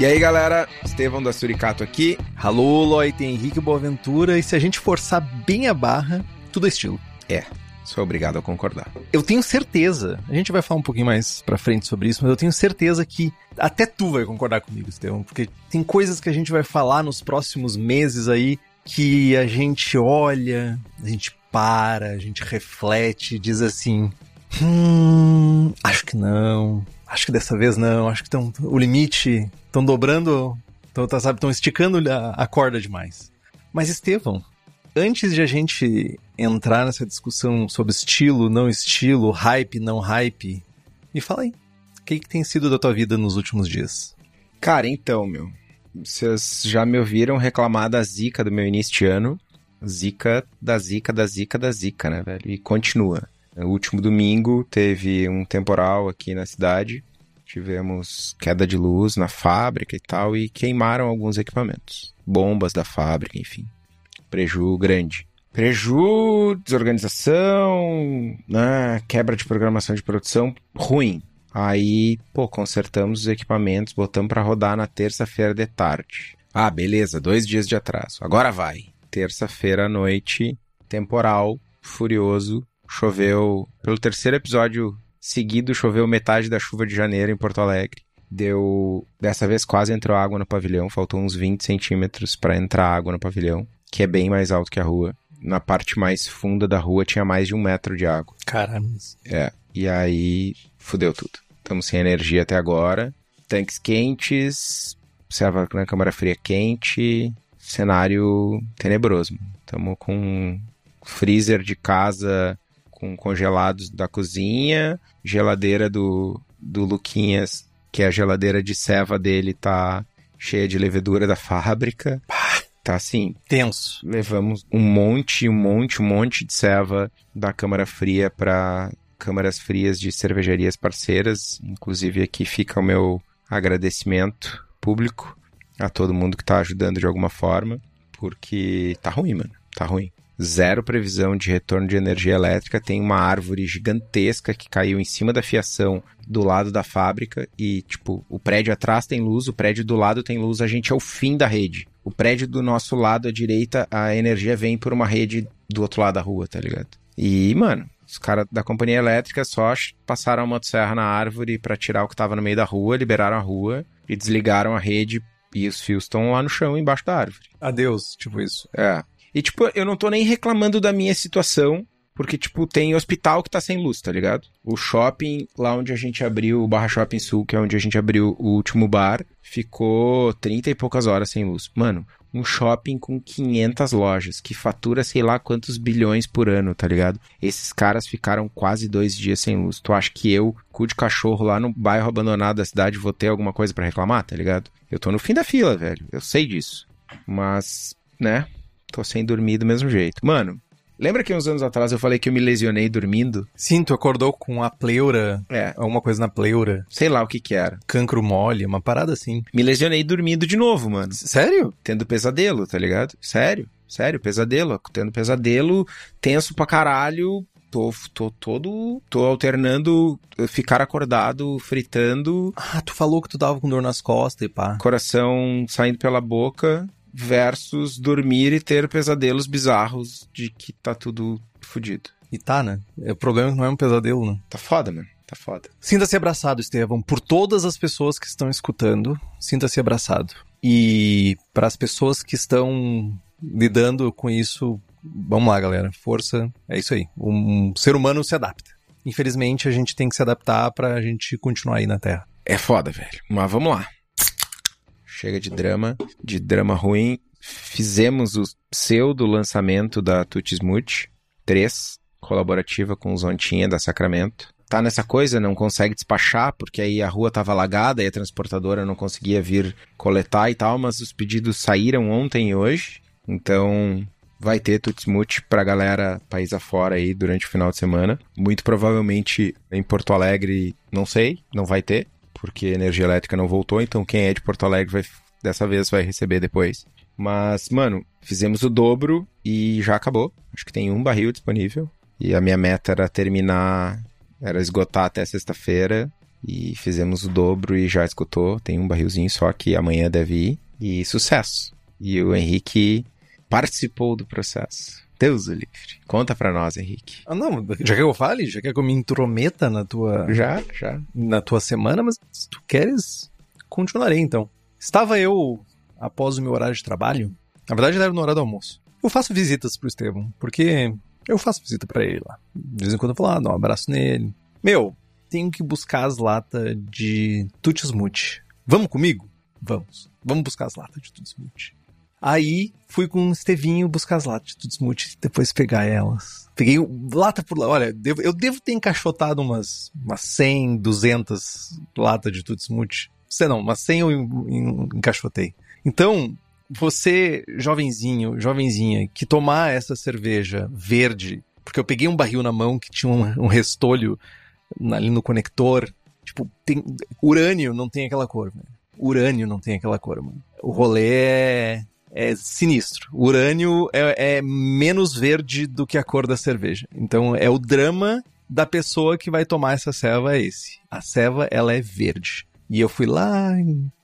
E aí, galera, Estevão da Suricato aqui. Alô, Loi, tem Henrique Boaventura, e se a gente forçar bem a barra, tudo é estilo. É, sou obrigado a concordar. Eu tenho certeza, a gente vai falar um pouquinho mais pra frente sobre isso, mas eu tenho certeza que até tu vai concordar comigo, Estevão, porque tem coisas que a gente vai falar nos próximos meses aí que a gente olha, a gente para, a gente reflete, diz assim: hum, acho que não, acho que dessa vez não, acho que tão, o limite estão dobrando, tão, tá, sabe, estão esticando a, a corda demais. Mas Estevão, antes de a gente entrar nessa discussão sobre estilo, não estilo, hype, não hype, me fala aí, o que, que tem sido da tua vida nos últimos dias? Cara, então, meu, vocês já me ouviram reclamar da zica do meu início de ano. Zica da zica da zica da zica, né, velho? E continua. No último domingo teve um temporal aqui na cidade. Tivemos queda de luz na fábrica e tal, e queimaram alguns equipamentos. Bombas da fábrica, enfim. Preju grande. Preju, desorganização, né? quebra de programação de produção, ruim. Aí, pô, consertamos os equipamentos, botamos para rodar na terça-feira de tarde. Ah, beleza, dois dias de atraso. Agora vai. Terça-feira à noite, temporal, furioso, choveu. Pelo terceiro episódio seguido, choveu metade da chuva de janeiro em Porto Alegre. Deu. Dessa vez quase entrou água no pavilhão, faltou uns 20 centímetros para entrar água no pavilhão, que é bem mais alto que a rua. Na parte mais funda da rua tinha mais de um metro de água. Caramba. É. E aí, fudeu tudo. Estamos sem energia até agora. Tanques quentes, serva na câmara fria quente, cenário tenebroso. Estamos com um freezer de casa com congelados da cozinha, geladeira do, do Luquinhas, que é a geladeira de ceva dele, tá cheia de levedura da fábrica. Tá assim, Tenso. levamos um monte, um monte, um monte de ceva da câmara fria para câmaras frias de cervejarias parceiras. Inclusive aqui fica o meu agradecimento público a todo mundo que tá ajudando de alguma forma, porque tá ruim, mano. Tá ruim. Zero previsão de retorno de energia elétrica. Tem uma árvore gigantesca que caiu em cima da fiação do lado da fábrica e, tipo, o prédio atrás tem luz, o prédio do lado tem luz, a gente é o fim da rede. O prédio do nosso lado à direita, a energia vem por uma rede do outro lado da rua, tá ligado? E, mano, os caras da companhia elétrica só passaram a motosserra na árvore pra tirar o que tava no meio da rua, liberaram a rua e desligaram a rede e os fios estão lá no chão, embaixo da árvore. Adeus, tipo isso. É. E, tipo, eu não tô nem reclamando da minha situação, porque, tipo, tem hospital que tá sem luz, tá ligado? O shopping, lá onde a gente abriu, o Barra Shopping Sul, que é onde a gente abriu o último bar, ficou 30 e poucas horas sem luz. Mano, um shopping com 500 lojas, que fatura sei lá quantos bilhões por ano, tá ligado? Esses caras ficaram quase dois dias sem luz. Tu acha que eu, cu de cachorro lá no bairro abandonado da cidade, vou ter alguma coisa pra reclamar, tá ligado? Eu tô no fim da fila, velho. Eu sei disso. Mas, né? Tô sem dormir do mesmo jeito. Mano, lembra que uns anos atrás eu falei que eu me lesionei dormindo? Sim, tu acordou com a pleura, É, alguma coisa na pleura, sei lá o que que era. cancro mole, uma parada assim. Me lesionei dormindo de novo, mano. Sério? Tendo pesadelo, tá ligado? Sério, sério, pesadelo. Tendo pesadelo, tenso pra caralho. Tô, tô todo. Tô alternando ficar acordado, fritando, Ah, tu falou que tu tava com dor nas costas e pá. coração saindo pela boca, versus dormir e ter pesadelos bizarros de que tá tudo fudido. E tá, né? O problema é que não é um pesadelo, né? Tá foda, mano. Tá foda. Sinta-se abraçado, Estevão, por todas as pessoas que estão escutando. Sinta-se abraçado. E para as pessoas que estão lidando com isso. Vamos lá, galera. Força. É isso aí. Um ser humano se adapta. Infelizmente, a gente tem que se adaptar pra gente continuar aí na Terra. É foda, velho. Mas vamos lá. Chega de drama, de drama ruim. Fizemos o pseudo lançamento da Tutismut 3, colaborativa com os Zontinha da Sacramento. Tá nessa coisa, não consegue despachar, porque aí a rua tava alagada e a transportadora não conseguia vir coletar e tal, mas os pedidos saíram ontem e hoje. Então, vai ter Tutsmut pra galera país afora aí durante o final de semana. Muito provavelmente em Porto Alegre, não sei, não vai ter, porque a energia elétrica não voltou, então quem é de Porto Alegre vai dessa vez vai receber depois. Mas, mano, fizemos o dobro e já acabou. Acho que tem um barril disponível. E a minha meta era terminar, era esgotar até sexta-feira. E fizemos o dobro e já esgotou. Tem um barrilzinho só que amanhã deve ir. E sucesso. E o Henrique participou do processo. Deus o livre. Conta pra nós, Henrique. Ah, não, já quer que eu fale? Já quer que eu me intrometa na tua. Já, já. Na tua semana, mas se tu queres, continuarei então. Estava eu, após o meu horário de trabalho, na verdade era no horário do almoço. Eu faço visitas pro Estevão, porque eu faço visita para ele lá. De vez em quando eu vou lá, dou um abraço nele. Meu, tenho que buscar as latas de Tutismut. Vamos comigo? Vamos. Vamos buscar as latas de Tutismut. Aí fui com o Estevinho buscar as latas de Tutsmut depois pegar elas. Peguei lata por lá. Olha, devo, eu devo ter encaixotado umas, umas 100, 200 latas de Tutsmut. Você não, umas 100 eu encaixotei. Então, você, jovenzinho, jovenzinha, que tomar essa cerveja verde, porque eu peguei um barril na mão que tinha um, um restolho ali no conector. Tipo, tem, urânio não tem aquela cor, velho. Urânio não tem aquela cor, mano. O rolê é é sinistro. O urânio é, é menos verde do que a cor da cerveja. Então é o drama da pessoa que vai tomar essa ceva é esse. A ceva, ela é verde. E eu fui lá,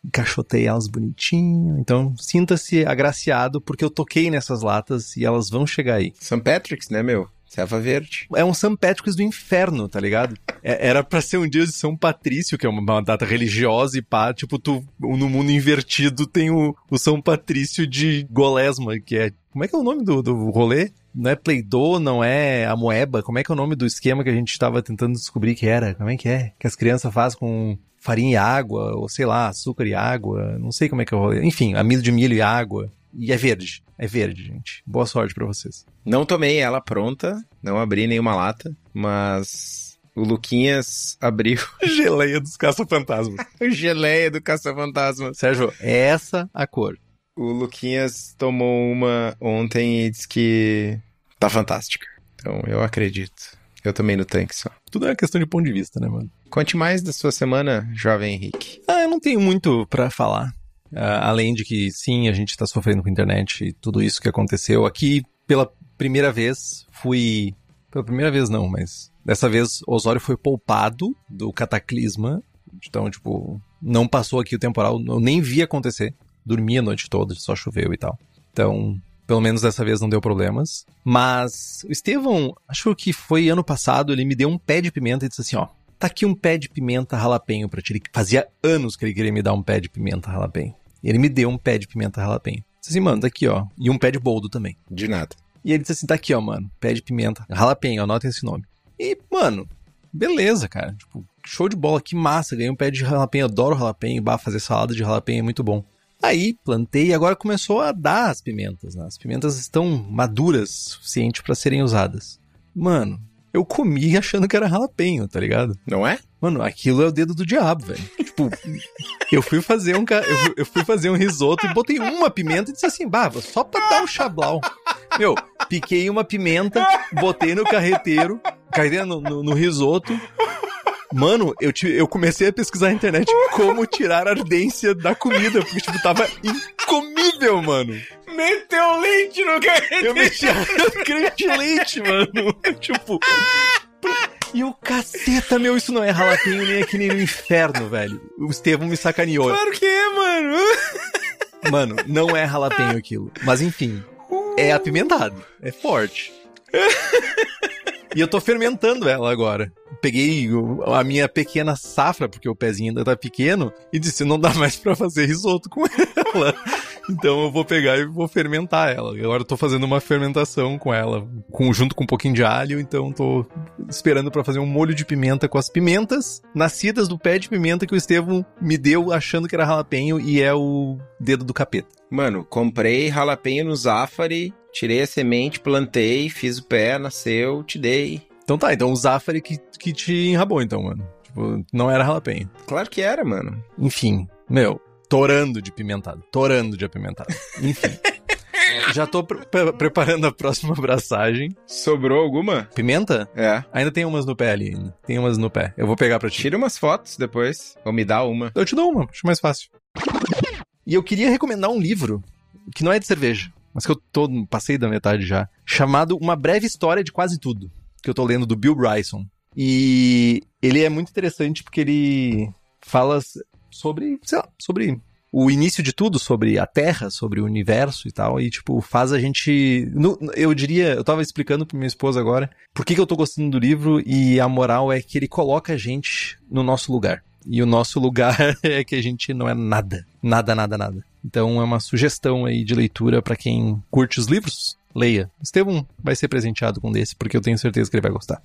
encaixotei elas bonitinho. Então, sinta-se agraciado, porque eu toquei nessas latas e elas vão chegar aí. St. Patrick's, né, meu? Serva verde. É um São Patrick's do inferno, tá ligado? É, era para ser um dia de São Patrício, que é uma data religiosa e pá, tipo, tu, no mundo invertido tem o, o São Patrício de Golesma, que é... Como é que é o nome do, do rolê? Não é Play-Doh, não é a moeba. Como é que é o nome do esquema que a gente estava tentando descobrir que era? Como é que é? Que as crianças fazem com farinha e água, ou sei lá, açúcar e água. Não sei como é que é o rolê. Enfim, amido de milho e água. E é verde. É verde, gente. Boa sorte para vocês. Não tomei ela pronta, não abri nenhuma lata, mas o Luquinhas abriu. Geleia dos caça-fantasmas. Geleia do caça-fantasma. Sérgio, é essa a cor. O Luquinhas tomou uma ontem e disse que tá fantástica. Então eu acredito. Eu também no tanque só. Tudo é uma questão de ponto de vista, né, mano? Conte mais da sua semana, jovem Henrique. Ah, eu não tenho muito para falar. Uh, além de que, sim, a gente está sofrendo com a internet e tudo isso que aconteceu. Aqui, pela primeira vez, fui. Pela primeira vez, não, mas dessa vez Osório foi poupado do cataclisma. Então, tipo, não passou aqui o temporal, eu nem vi acontecer. Dormi a noite toda, só choveu e tal. Então, pelo menos dessa vez não deu problemas. Mas o Estevão, acho que foi ano passado, ele me deu um pé de pimenta e disse assim: ó, tá aqui um pé de pimenta ralapenho pra ti. Fazia anos que ele queria me dar um pé de pimenta ralapenho. Ele me deu um pé de pimenta ralapenho. Disse assim, mano, tá aqui, ó. E um pé de boldo também. De nada. E ele disse assim, tá aqui, ó, mano. Pé de pimenta ralapenho, anotem esse nome. E, mano, beleza, cara. Tipo, show de bola, que massa. Ganhei um pé de ralapenho, adoro ralapenho. Bah, fazer salada de ralapenho é muito bom. Aí plantei e agora começou a dar as pimentas. Né? As pimentas estão maduras o suficiente para serem usadas. Mano, eu comi achando que era jalapenho, tá ligado? Não é? Mano, aquilo é o dedo do diabo, velho. tipo, eu fui fazer um eu fui, fazer um risoto e botei uma pimenta e disse assim, bah, só pra dar um chablau. Meu, piquei uma pimenta, botei no carreteiro, carreteiro no, no, no risoto, Mano, eu, te, eu comecei a pesquisar na internet como tirar a ardência da comida, porque, tipo, tava incomível, mano. Meteu leite no carreteiro. Eu meti creme de leite, mano. tipo... E o caceta, meu, isso não é ralapenho nem aqui nem no inferno, velho. O Estevão me sacaneou. Claro que é, mano. Mano, não é ralapenho aquilo. Mas enfim, é apimentado. É forte. E eu tô fermentando ela agora. Peguei a minha pequena safra, porque o pezinho ainda tá pequeno, e disse: não dá mais para fazer risoto com ela. Então eu vou pegar e vou fermentar ela. Agora eu tô fazendo uma fermentação com ela, com, junto com um pouquinho de alho, então tô esperando para fazer um molho de pimenta com as pimentas nascidas do pé de pimenta que o Estevão me deu achando que era jalapenho e é o dedo do capeta. Mano, comprei jalapenho no Zafari, tirei a semente, plantei, fiz o pé, nasceu, te dei. Então tá, então o Zafari que, que te enrabou então, mano. Tipo, não era jalapenho. Claro que era, mano. Enfim, meu, torando de pimentado. Torando de apimentado. Enfim. Já tô pre preparando a próxima abraçagem. Sobrou alguma? Pimenta? É. Ainda tem umas no pé ali. Ainda. Tem umas no pé. Eu vou pegar pra ti. Tira umas fotos depois. Ou me dá uma. Eu te dou uma, acho mais fácil. E eu queria recomendar um livro que não é de cerveja, mas que eu tô, passei da metade já, chamado Uma Breve História de Quase Tudo, que eu tô lendo do Bill Bryson. E ele é muito interessante porque ele fala sobre, sei lá, sobre o início de tudo, sobre a Terra, sobre o universo e tal, e tipo, faz a gente. Eu diria, eu tava explicando pra minha esposa agora por que, que eu tô gostando do livro, e a moral é que ele coloca a gente no nosso lugar. E o nosso lugar é que a gente não é nada. Nada, nada, nada. Então é uma sugestão aí de leitura para quem curte os livros. Leia. Estevão vai ser presenteado com desse, porque eu tenho certeza que ele vai gostar.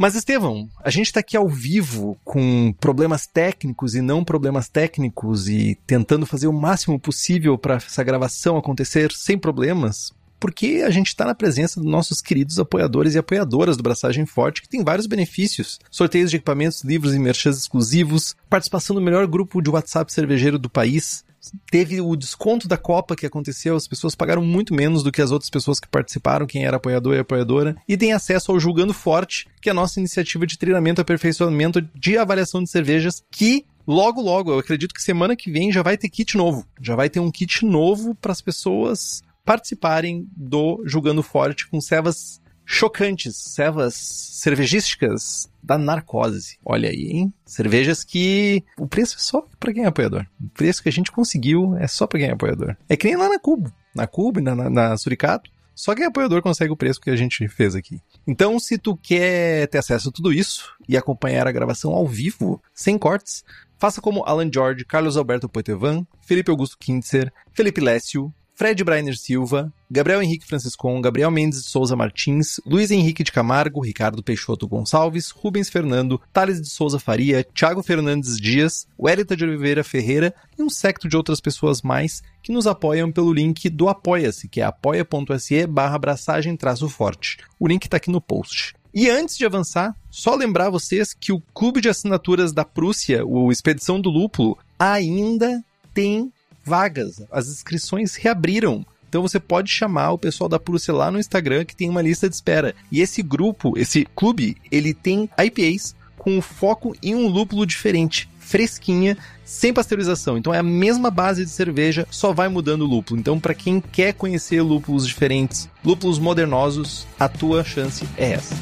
Mas, Estevão, a gente está aqui ao vivo com problemas técnicos e não problemas técnicos e tentando fazer o máximo possível para essa gravação acontecer sem problemas, porque a gente está na presença dos nossos queridos apoiadores e apoiadoras do Braçagem Forte, que tem vários benefícios. Sorteios de equipamentos, livros e merchans exclusivos, participação no melhor grupo de WhatsApp cervejeiro do país, teve o desconto da Copa que aconteceu, as pessoas pagaram muito menos do que as outras pessoas que participaram, quem era apoiador e apoiadora, e tem acesso ao Julgando Forte, que é a nossa iniciativa de treinamento aperfeiçoamento de avaliação de cervejas, que logo, logo, eu acredito que semana que vem já vai ter kit novo. Já vai ter um kit novo para as pessoas participarem do Julgando Forte com cevas chocantes, cevas cervejísticas da narcose. Olha aí, hein? Cervejas que o preço é só para quem é apoiador. O preço que a gente conseguiu é só para quem é apoiador. É que nem lá na Cubo. Na Cubo na, na, na Suricato. Só quem é apoiador consegue o preço que a gente fez aqui. Então, se tu quer ter acesso a tudo isso e acompanhar a gravação ao vivo, sem cortes, faça como Alan George, Carlos Alberto Poitevin, Felipe Augusto Kintzer, Felipe Lécio, Fred Brainer Silva, Gabriel Henrique Franciscon, Gabriel Mendes de Souza Martins, Luiz Henrique de Camargo, Ricardo Peixoto Gonçalves, Rubens Fernando, Thales de Souza Faria, Thiago Fernandes Dias, Wellington de Oliveira Ferreira e um secto de outras pessoas mais que nos apoiam pelo link do Apoia-se, que é apoia.se barra abraçagem forte. O link está aqui no post. E antes de avançar, só lembrar vocês que o clube de assinaturas da Prússia, o Expedição do Lúpulo, ainda tem vagas. As inscrições reabriram. Então você pode chamar o pessoal da Prússia lá no Instagram que tem uma lista de espera. E esse grupo, esse clube, ele tem IPAs com foco em um lúpulo diferente, fresquinha, sem pasteurização. Então é a mesma base de cerveja, só vai mudando o lúpulo. Então para quem quer conhecer lúpulos diferentes, lúpulos modernosos, a tua chance é essa.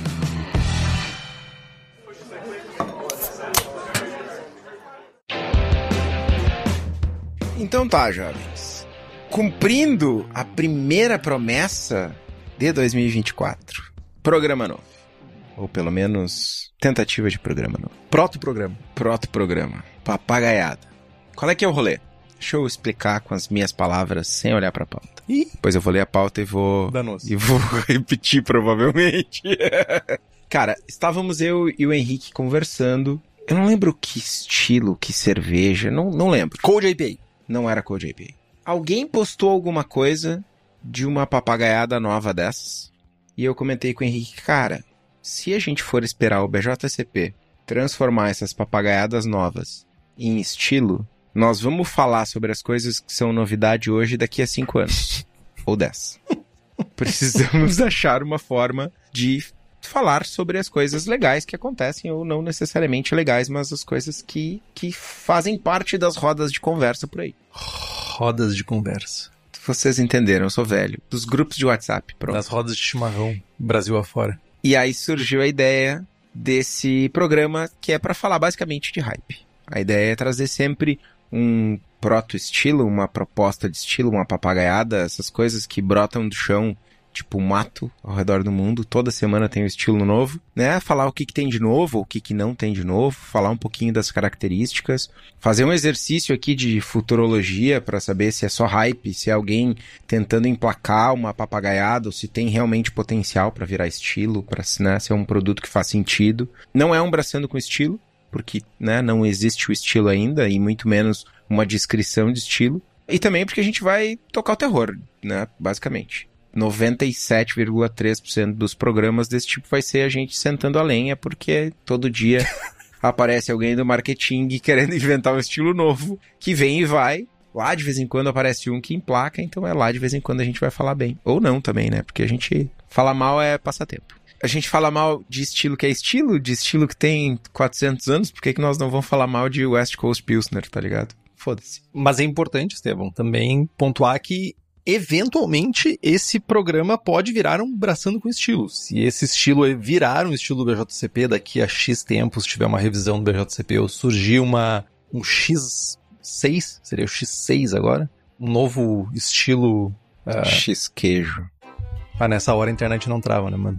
Então tá, jovens. Cumprindo a primeira promessa de 2024. Programa novo. Ou pelo menos tentativa de programa novo. Proto-programa. Proto-programa. Papagaiada. Qual é que é o rolê? Deixa eu explicar com as minhas palavras sem olhar pra pauta. Ih. Pois eu vou ler a pauta e vou. Danoso. E vou repetir provavelmente. Cara, estávamos eu e o Henrique conversando. Eu não lembro que estilo, que cerveja, não, não lembro. Cold IPA. Não era Code IPA. Alguém postou alguma coisa de uma papagaiada nova dessas. E eu comentei com o Henrique, cara, se a gente for esperar o BJCP transformar essas papagaiadas novas em estilo, nós vamos falar sobre as coisas que são novidade hoje daqui a cinco anos. Ou dez. Precisamos achar uma forma de falar sobre as coisas legais que acontecem, ou não necessariamente legais, mas as coisas que, que fazem parte das rodas de conversa por aí. Rodas de conversa. Vocês entenderam, eu sou velho. Dos grupos de WhatsApp, pronto. Das rodas de chimarrão, Brasil afora. E aí surgiu a ideia desse programa que é para falar basicamente de hype. A ideia é trazer sempre um proto-estilo, uma proposta de estilo, uma papagaiada, essas coisas que brotam do chão tipo mato ao redor do mundo. Toda semana tem um estilo novo, né? Falar o que, que tem de novo, o que, que não tem de novo, falar um pouquinho das características, fazer um exercício aqui de futurologia para saber se é só hype, se é alguém tentando emplacar uma papagaiada ou se tem realmente potencial para virar estilo, para né, ser um produto que faz sentido. Não é um braçando com estilo, porque né, não existe o estilo ainda e muito menos uma descrição de estilo. E também porque a gente vai tocar o terror, né, basicamente. 97,3% dos programas desse tipo vai ser a gente sentando a lenha, porque todo dia aparece alguém do marketing querendo inventar um estilo novo, que vem e vai. Lá de vez em quando aparece um que emplaca, então é lá de vez em quando a gente vai falar bem. Ou não também, né? Porque a gente fala mal é passatempo. A gente fala mal de estilo que é estilo, de estilo que tem 400 anos, por que, que nós não vamos falar mal de West Coast Pilsner, tá ligado? Foda-se. Mas é importante, Estevam, também pontuar que eventualmente esse programa pode virar um braçando com estilo. Se esse estilo virar um estilo do BJCP daqui a X tempos, tiver uma revisão do BJCP ou surgir uma, um X6, seria o X6 agora, um novo estilo... Uh... X queijo. Ah, nessa hora a internet não trava, né, mano?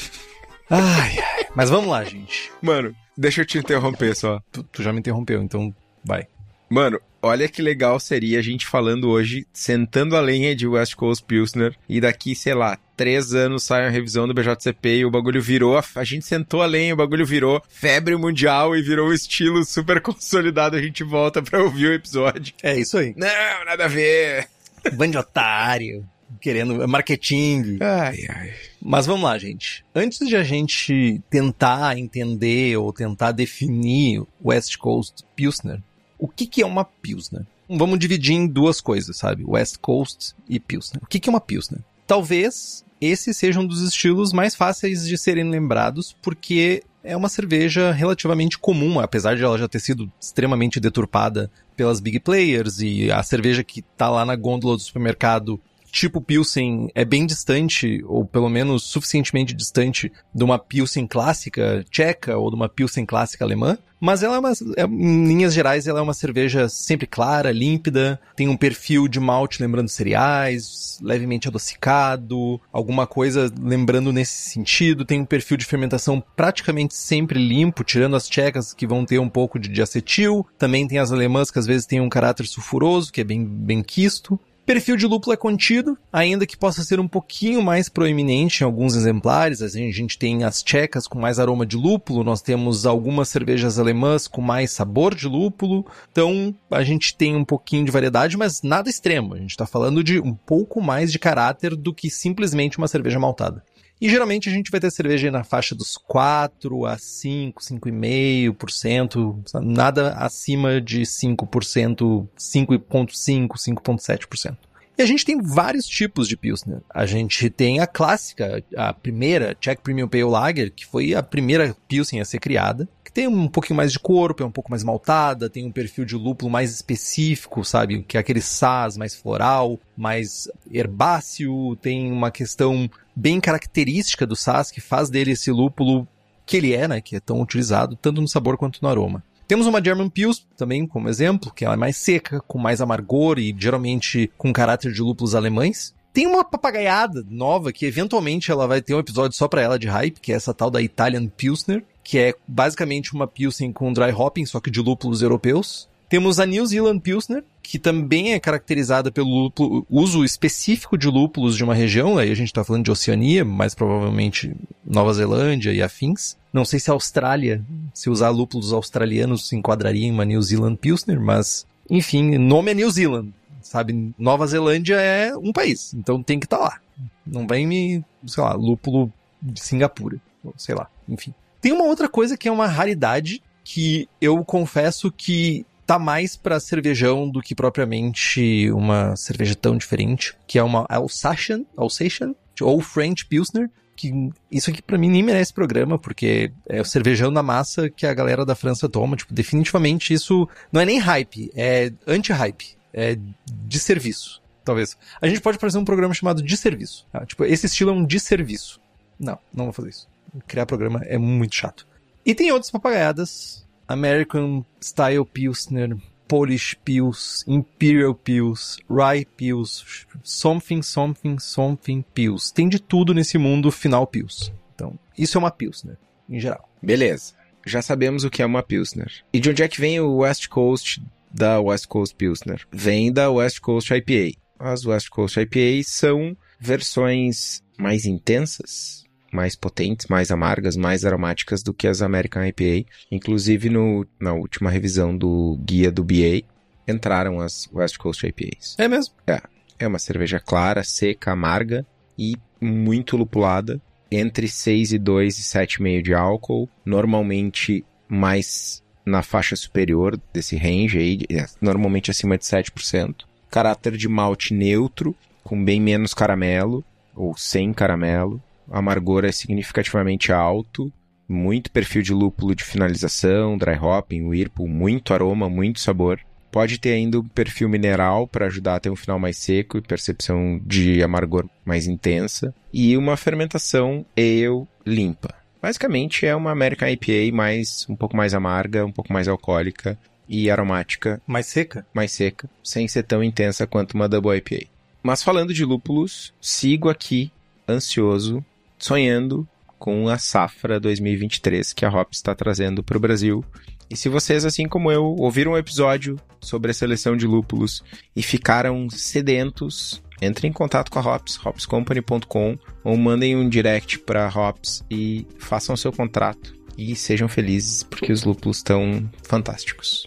ai, ai. Mas vamos lá, gente. Mano, deixa eu te interromper só. Tu, tu já me interrompeu, então vai. Mano, olha que legal seria a gente falando hoje, sentando a lenha de West Coast Pilsner, e daqui, sei lá, três anos sai a revisão do BJCP e o bagulho virou, a, gente sentou a lenha, o bagulho virou febre mundial e virou um estilo super consolidado, a gente volta pra ouvir o episódio. É isso aí. Não, nada a ver. Bando de otário. Querendo marketing. Ai, ai. Mas vamos lá, gente. Antes de a gente tentar entender ou tentar definir West Coast Pilsner, o que, que é uma Pilsner? Vamos dividir em duas coisas, sabe? West Coast e Pilsner. O que, que é uma Pilsner? Talvez esse seja um dos estilos mais fáceis de serem lembrados, porque é uma cerveja relativamente comum, apesar de ela já ter sido extremamente deturpada pelas big players e a cerveja que tá lá na gôndola do supermercado tipo Pilsen é bem distante, ou pelo menos suficientemente distante, de uma Pilsen clássica tcheca ou de uma Pilsen clássica alemã. Mas ela é uma, é, em linhas gerais, ela é uma cerveja sempre clara, límpida, tem um perfil de malte lembrando cereais, levemente adocicado, alguma coisa lembrando nesse sentido, tem um perfil de fermentação praticamente sempre limpo, tirando as tchecas que vão ter um pouco de diacetil, também tem as alemãs que às vezes têm um caráter sulfuroso, que é bem, bem quisto, Perfil de lúpulo é contido, ainda que possa ser um pouquinho mais proeminente em alguns exemplares. A gente tem as tchecas com mais aroma de lúpulo, nós temos algumas cervejas alemãs com mais sabor de lúpulo. Então a gente tem um pouquinho de variedade, mas nada extremo. A gente está falando de um pouco mais de caráter do que simplesmente uma cerveja maltada. E geralmente a gente vai ter cerveja na faixa dos 4 a 5, 5,5%, nada acima de 5%, 5,5%, 5,7%. E a gente tem vários tipos de Pilsner. A gente tem a clássica, a primeira, Czech Premium Pale Lager, que foi a primeira Pilsen a ser criada que tem um pouquinho mais de corpo, é um pouco mais maltada, tem um perfil de lúpulo mais específico, sabe? Que é aquele saz mais floral, mais herbáceo, tem uma questão bem característica do saz que faz dele esse lúpulo que ele é, né? Que é tão utilizado, tanto no sabor quanto no aroma. Temos uma German Pils também como exemplo, que ela é mais seca, com mais amargor e geralmente com caráter de lúpulos alemães. Tem uma papagaiada nova que eventualmente ela vai ter um episódio só para ela de hype, que é essa tal da Italian Pilsner, que é basicamente uma Pilsen com dry hopping, só que de lúpulos europeus. Temos a New Zealand Pilsner, que também é caracterizada pelo lúpulo, uso específico de lúpulos de uma região, aí a gente está falando de Oceania, mais provavelmente Nova Zelândia e afins. Não sei se a Austrália, se usar lúpulos australianos se enquadraria em uma New Zealand Pilsner, mas enfim, nome é New Zealand, sabe? Nova Zelândia é um país, então tem que estar tá lá. Não vem me, sei lá, lúpulo de Singapura, sei lá, enfim. Tem uma outra coisa que é uma raridade que eu confesso que tá mais para cervejão do que propriamente uma cerveja tão diferente, que é uma Alsatian, Alsatian ou French Pilsner, que isso aqui para mim nem merece programa, porque é o cervejão da massa que a galera da França toma, tipo, definitivamente isso não é nem hype, é anti-hype, é de serviço, talvez. A gente pode fazer um programa chamado de serviço, tá? tipo, esse estilo é um de serviço. Não, não vou fazer isso criar programa é muito chato. E tem outras papagaiadas. American Style Pilsner, Polish Pills, Imperial Pills, Rye Pills, something, something, something Pills. Tem de tudo nesse mundo final Pills. Então, isso é uma Pilsner, em geral. Beleza. Já sabemos o que é uma Pilsner. E de onde é que vem o West Coast da West Coast Pilsner? Vem da West Coast IPA. As West Coast IPA são versões mais intensas, mais potentes, mais amargas, mais aromáticas do que as American IPA. Inclusive, no, na última revisão do guia do BA, entraram as West Coast IPAs. É mesmo? É. É uma cerveja clara, seca, amarga e muito lupulada. Entre 6 e 2 e 7,5 de álcool. Normalmente mais na faixa superior desse range aí, é, normalmente acima de 7%. Caráter de malte neutro, com bem menos caramelo, ou sem caramelo. Amargor é significativamente alto, muito perfil de lúpulo de finalização, dry hopping, whirlpool, muito aroma, muito sabor. Pode ter ainda um perfil mineral para ajudar a ter um final mais seco e percepção de amargor mais intensa. E uma fermentação ale limpa. Basicamente é uma American IPA mais um pouco mais amarga, um pouco mais alcoólica e aromática. Mais seca? Mais seca, sem ser tão intensa quanto uma Double IPA. Mas falando de lúpulos, sigo aqui ansioso, sonhando com a safra 2023 que a Hops está trazendo para o Brasil. E se vocês, assim como eu, ouviram um episódio sobre a seleção de lúpulos e ficaram sedentos, entrem em contato com a Hops, hopscompany.com, ou mandem um direct para Hops e façam seu contrato. E sejam felizes, porque os lúpulos estão fantásticos.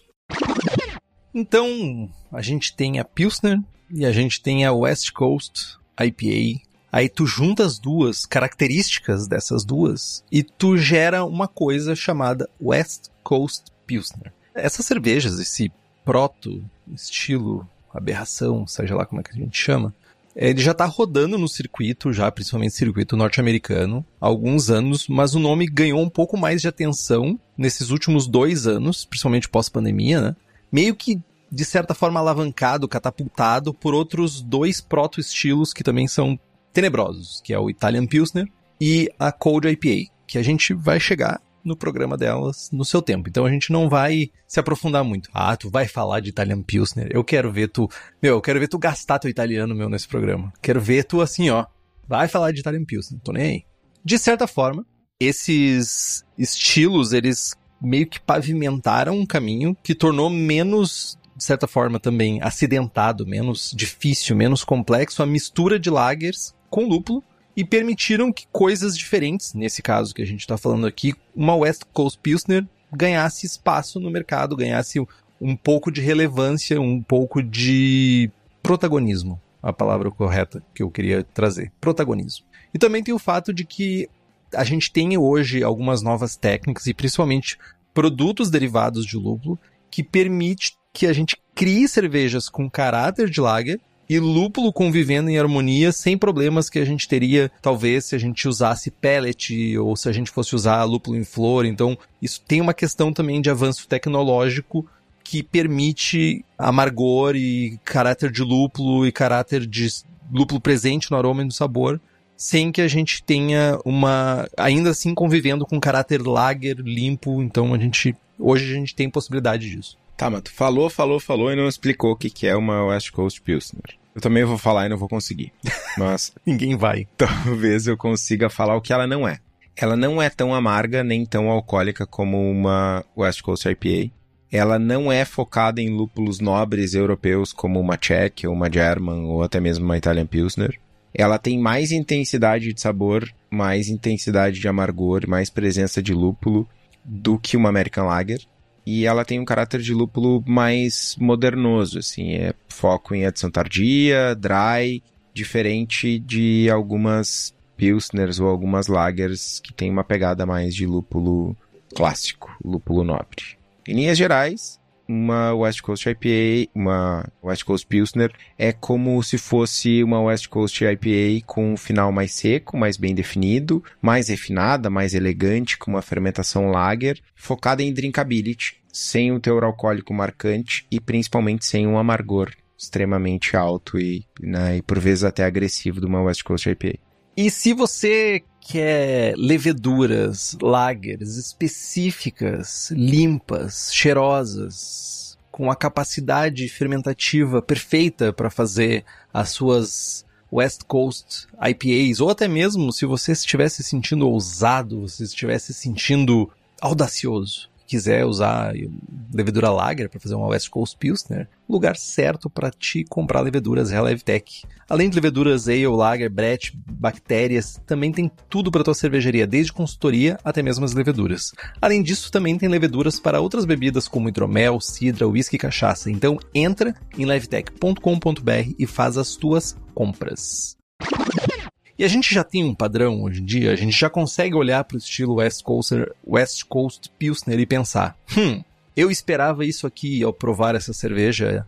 Então, a gente tem a Pilsner e a gente tem a West Coast IPA. Aí tu junta as duas características dessas duas e tu gera uma coisa chamada West Coast Pilsner. Essas cervejas, esse proto, estilo, aberração, seja lá como é que a gente chama, ele já está rodando no circuito, já principalmente circuito norte-americano, há alguns anos, mas o nome ganhou um pouco mais de atenção nesses últimos dois anos, principalmente pós-pandemia, né? Meio que, de certa forma, alavancado, catapultado por outros dois proto-estilos que também são tenebrosos, que é o Italian Pilsner e a Cold IPA, que a gente vai chegar no programa delas no seu tempo. Então a gente não vai se aprofundar muito. Ah, tu vai falar de Italian Pilsner. Eu quero ver tu. Meu, eu quero ver tu gastar teu italiano, meu, nesse programa. Quero ver tu assim, ó. Vai falar de Italian Pilsner. Tô nem aí. De certa forma, esses estilos, eles meio que pavimentaram um caminho que tornou menos, de certa forma, também acidentado, menos difícil, menos complexo a mistura de lagers com lúpulo e permitiram que coisas diferentes, nesse caso que a gente está falando aqui, uma West Coast Pilsner ganhasse espaço no mercado, ganhasse um pouco de relevância, um pouco de protagonismo, a palavra correta que eu queria trazer, protagonismo. E também tem o fato de que a gente tem hoje algumas novas técnicas e principalmente produtos derivados de lúpulo que permite que a gente crie cervejas com caráter de lager e lúpulo convivendo em harmonia sem problemas que a gente teria, talvez, se a gente usasse pellet ou se a gente fosse usar lúpulo em flor. Então, isso tem uma questão também de avanço tecnológico que permite amargor e caráter de lúpulo e caráter de lúpulo presente no aroma e no sabor, sem que a gente tenha uma. ainda assim convivendo com caráter lager limpo. Então, a gente. hoje a gente tem possibilidade disso. Tá, mas tu falou, falou, falou e não explicou o que, que é uma West Coast Pilsner. Eu também vou falar e não vou conseguir. Mas ninguém vai. Talvez eu consiga falar o que ela não é. Ela não é tão amarga nem tão alcoólica como uma West Coast IPA. Ela não é focada em lúpulos nobres europeus como uma Czech, ou uma German, ou até mesmo uma Italian Pilsner. Ela tem mais intensidade de sabor, mais intensidade de amargor, mais presença de lúpulo do que uma American Lager e ela tem um caráter de lúpulo mais modernoso, assim, é foco em adição tardia, dry, diferente de algumas pilsners ou algumas lagers que tem uma pegada mais de lúpulo clássico, lúpulo nobre. Em linhas gerais, uma West Coast IPA, uma West Coast Pilsner, é como se fosse uma West Coast IPA com um final mais seco, mais bem definido, mais refinada, mais elegante, com uma fermentação lager, focada em drinkability, sem um teor alcoólico marcante e principalmente sem um amargor extremamente alto e, né, e por vezes até agressivo de uma West Coast IPA. E se você quer leveduras, lagers específicas, limpas, cheirosas, com a capacidade fermentativa perfeita para fazer as suas West Coast IPAs, ou até mesmo se você estivesse se sentindo ousado, você estivesse se sentindo audacioso, quiser usar levedura lager para fazer uma West Coast Pilsner, lugar certo para te comprar leveduras Relevtech. Além de leveduras Ale, Lager, Brett, bactérias, também tem tudo para tua cervejaria, desde consultoria até mesmo as leveduras. Além disso, também tem leveduras para outras bebidas como hidromel, cidra, whisky e cachaça. Então entra em levtech.com.br e faz as tuas compras. E a gente já tem um padrão hoje em dia, a gente já consegue olhar para o estilo West Coast, West Coast Pilsner e pensar, hum, eu esperava isso aqui ao provar essa cerveja,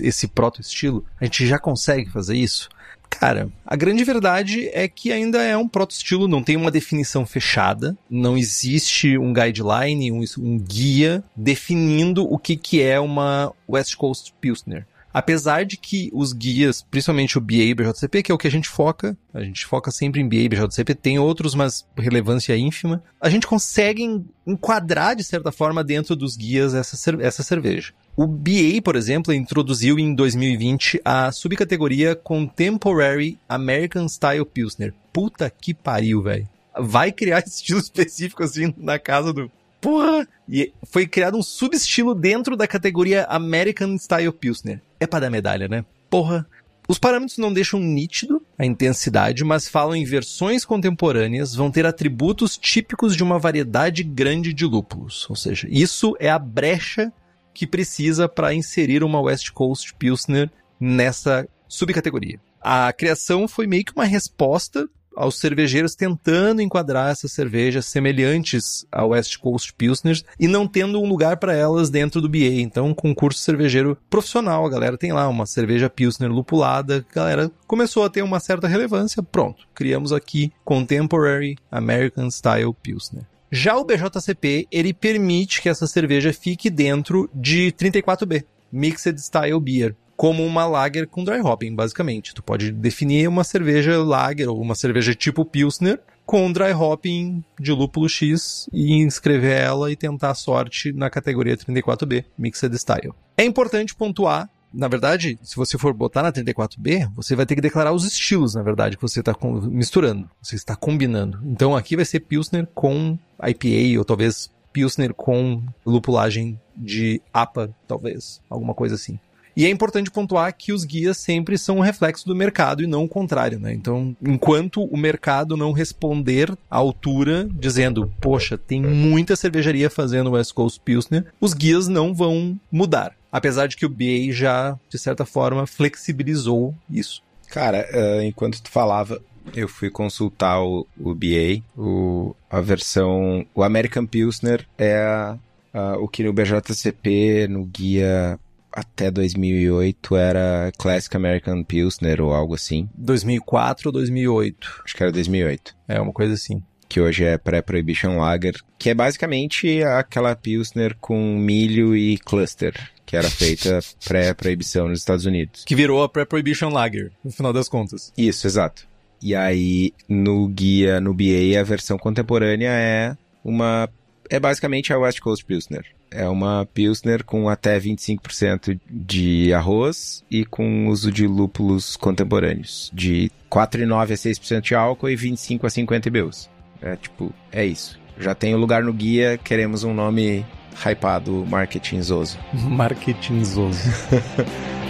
esse proto-estilo. A gente já consegue fazer isso? Cara, a grande verdade é que ainda é um proto-estilo, não tem uma definição fechada, não existe um guideline, um, um guia definindo o que, que é uma West Coast Pilsner. Apesar de que os guias, principalmente o BA e BJCP, que é o que a gente foca, a gente foca sempre em BA e BJCP, tem outros, mas relevância ínfima, a gente consegue enquadrar, de certa forma, dentro dos guias essa, essa cerveja. O BA, por exemplo, introduziu em 2020 a subcategoria Contemporary American Style Pilsner. Puta que pariu, velho. Vai criar estilo específico assim na casa do, Porra! E foi criado um subestilo dentro da categoria American Style Pilsner. É para dar medalha, né? Porra! Os parâmetros não deixam nítido a intensidade, mas falam em versões contemporâneas, vão ter atributos típicos de uma variedade grande de lúpulos. Ou seja, isso é a brecha que precisa para inserir uma West Coast Pilsner nessa subcategoria. A criação foi meio que uma resposta aos cervejeiros tentando enquadrar essas cervejas semelhantes ao West Coast Pilsners e não tendo um lugar para elas dentro do BA. Então, um concurso cervejeiro profissional, a galera tem lá uma cerveja Pilsner lupulada, a galera começou a ter uma certa relevância, pronto, criamos aqui Contemporary American Style Pilsner. Já o BJCP, ele permite que essa cerveja fique dentro de 34B, Mixed Style Beer como uma lager com dry hopping, basicamente. Tu pode definir uma cerveja lager ou uma cerveja tipo Pilsner com dry hopping de lúpulo X e inscrever ela e tentar a sorte na categoria 34B, Mixed Style. É importante pontuar na verdade, se você for botar na 34B, você vai ter que declarar os estilos, na verdade, que você está misturando, você está combinando. Então aqui vai ser Pilsner com IPA, ou talvez Pilsner com lupulagem de APA, talvez, alguma coisa assim. E é importante pontuar que os guias sempre são um reflexo do mercado e não o contrário, né? Então, enquanto o mercado não responder à altura, dizendo, poxa, tem muita cervejaria fazendo West Coast Pilsner, os guias não vão mudar. Apesar de que o BA já, de certa forma, flexibilizou isso. Cara, uh, enquanto tu falava, eu fui consultar o, o BA, o, a versão. O American Pilsner é a, o que no BJCP, no guia até 2008 era Classic American Pilsner ou algo assim. 2004 ou 2008? Acho que era 2008. É, uma coisa assim. Que hoje é pré-prohibition lager, que é basicamente aquela Pilsner com milho e cluster, que era feita pré-proibição nos Estados Unidos. Que virou a pré-prohibition lager, no final das contas. Isso, exato. E aí, no guia, no BA, a versão contemporânea é uma... É basicamente a West Coast Pilsner. É uma Pilsner com até 25% de arroz e com uso de lúpulos contemporâneos, de 4,9% a 6% de álcool e 25 a 50 IBUs. É tipo, é isso. Já tem o lugar no guia, queremos um nome hypado, marketingzoso. marketingzoso.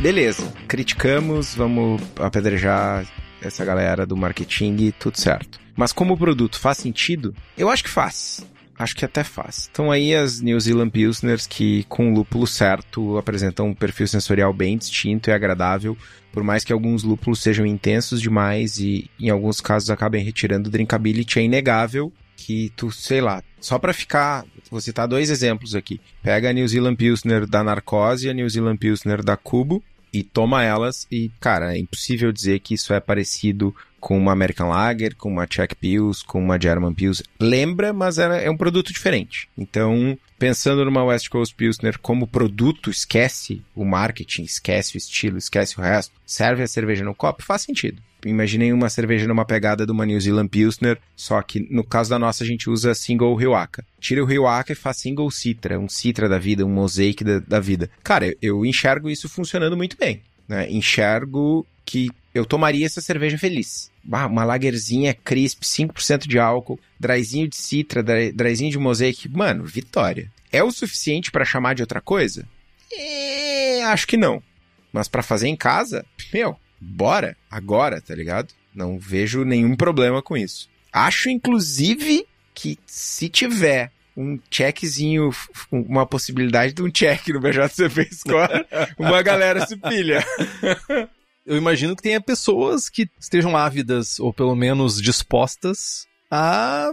Beleza, criticamos, vamos apedrejar essa galera do marketing, tudo certo. Mas como o produto faz sentido? Eu acho que faz. Acho que até faz. Então aí as New Zealand Pilsners que com o lúpulo certo apresentam um perfil sensorial bem distinto e agradável, por mais que alguns lúpulos sejam intensos demais e em alguns casos acabem retirando drinkability, é inegável que tu, sei lá, só para ficar, vou citar dois exemplos aqui. Pega a New Zealand Pilsner da Narcose e a New Zealand Pilsner da Cubo e toma elas e, cara, é impossível dizer que isso é parecido com uma American Lager, com uma Czech Pils, com uma German Pils. Lembra, mas é, um produto diferente. Então, pensando numa West Coast Pilsner como produto, esquece o marketing, esquece o estilo, esquece o resto, serve a cerveja no copo, faz sentido. Imaginei uma cerveja numa pegada de uma New Zealand Pilsner, só que no caso da nossa a gente usa single Riwaka. Tira o Riwaka e faz single Citra, um Citra da vida, um Mosaic da, da vida. Cara, eu, enxergo isso funcionando muito bem. Né? Enxergo que eu tomaria essa cerveja feliz. uma lagerzinha crisp, 5% de álcool, dryzinho de citra, dryzinho de mosaic. Mano, vitória. É o suficiente para chamar de outra coisa? É, acho que não. Mas para fazer em casa, meu, bora, agora, tá ligado? Não vejo nenhum problema com isso. Acho, inclusive, que se tiver um checkzinho, uma possibilidade de um check no BJCP Score, uma galera se pilha. Eu imagino que tenha pessoas que estejam ávidas, ou pelo menos dispostas, a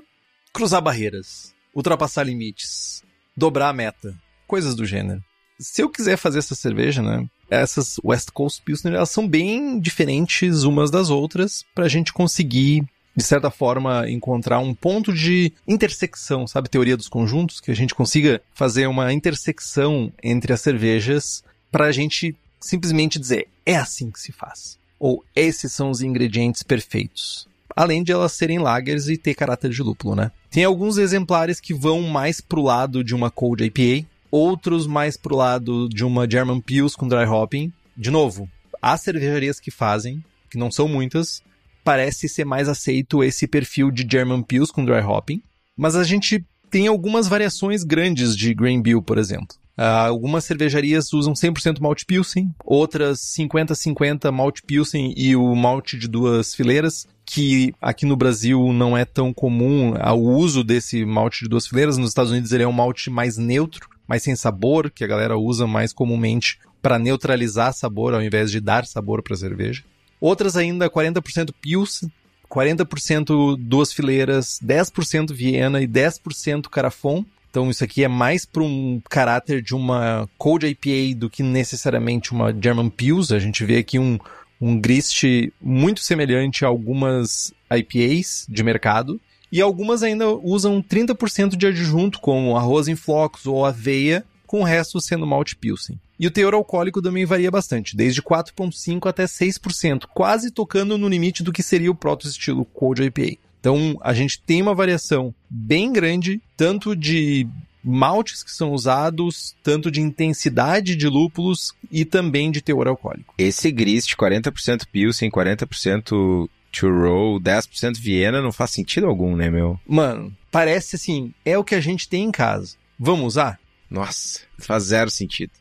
cruzar barreiras, ultrapassar limites, dobrar a meta, coisas do gênero. Se eu quiser fazer essa cerveja, né? Essas West Coast Pilsner, elas são bem diferentes umas das outras para a gente conseguir de certa forma, encontrar um ponto de intersecção, sabe? Teoria dos conjuntos, que a gente consiga fazer uma intersecção entre as cervejas para a gente simplesmente dizer é assim que se faz. Ou esses são os ingredientes perfeitos. Além de elas serem lagers e ter caráter de lúpulo, né? Tem alguns exemplares que vão mais pro lado de uma Cold IPA, outros mais pro lado de uma German Pils com dry hopping. De novo, há cervejarias que fazem, que não são muitas, parece ser mais aceito esse perfil de German Pils com dry hopping, mas a gente tem algumas variações grandes de Grain Bill, por exemplo. Uh, algumas cervejarias usam 100% malte pilsen, outras 50-50 malte pilsen e o malte de duas fileiras, que aqui no Brasil não é tão comum o uso desse malte de duas fileiras. Nos Estados Unidos ele é um malte mais neutro, mais sem sabor, que a galera usa mais comumente para neutralizar sabor ao invés de dar sabor para a cerveja. Outras ainda 40% Pilsen, 40% duas fileiras, 10% Viena e 10% Carafon. Então isso aqui é mais para um caráter de uma Cold IPA do que necessariamente uma German Pils. A gente vê aqui um, um grist muito semelhante a algumas IPAs de mercado. E algumas ainda usam 30% de adjunto, como arroz em flocos ou aveia, com o resto sendo malte pilsen. E o teor alcoólico também varia bastante, desde 4,5% até 6%, quase tocando no limite do que seria o proto-estilo Cold IPA. Então, a gente tem uma variação bem grande, tanto de maltes que são usados, tanto de intensidade de lúpulos e também de teor alcoólico. Esse grist 40% Pilsen, 40% to roll, 10% Viena não faz sentido algum, né, meu? Mano, parece assim, é o que a gente tem em casa. Vamos usar? Nossa, faz zero sentido.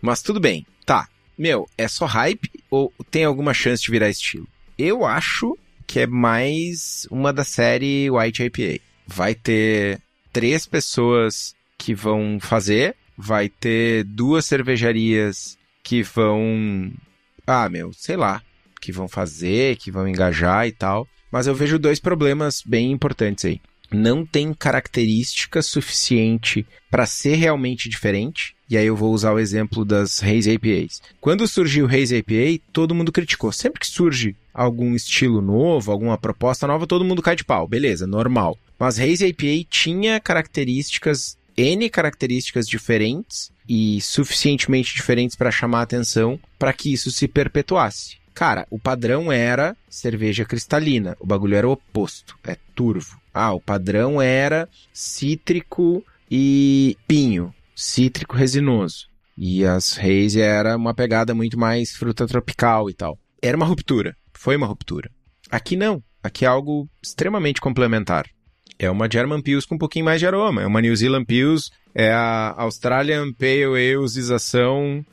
Mas tudo bem. Tá. Meu, é só hype ou tem alguma chance de virar estilo? Eu acho que é mais uma da série White IPA. Vai ter três pessoas que vão fazer, vai ter duas cervejarias que vão. Ah, meu, sei lá. Que vão fazer, que vão engajar e tal. Mas eu vejo dois problemas bem importantes aí não tem característica suficiente para ser realmente diferente. E aí eu vou usar o exemplo das Haze APAs. Quando surgiu o Haze APA, todo mundo criticou. Sempre que surge algum estilo novo, alguma proposta nova, todo mundo cai de pau. Beleza, normal. Mas Haze APA tinha características, N características diferentes e suficientemente diferentes para chamar a atenção para que isso se perpetuasse. Cara, o padrão era cerveja cristalina, o bagulho era o oposto, é turvo. Ah, o padrão era cítrico e pinho, cítrico resinoso. E as Haze era uma pegada muito mais fruta tropical e tal. Era uma ruptura, foi uma ruptura. Aqui não, aqui é algo extremamente complementar. É uma German Pils com um pouquinho mais de aroma, é uma New Zealand Pils, é a Australian Pale Alezização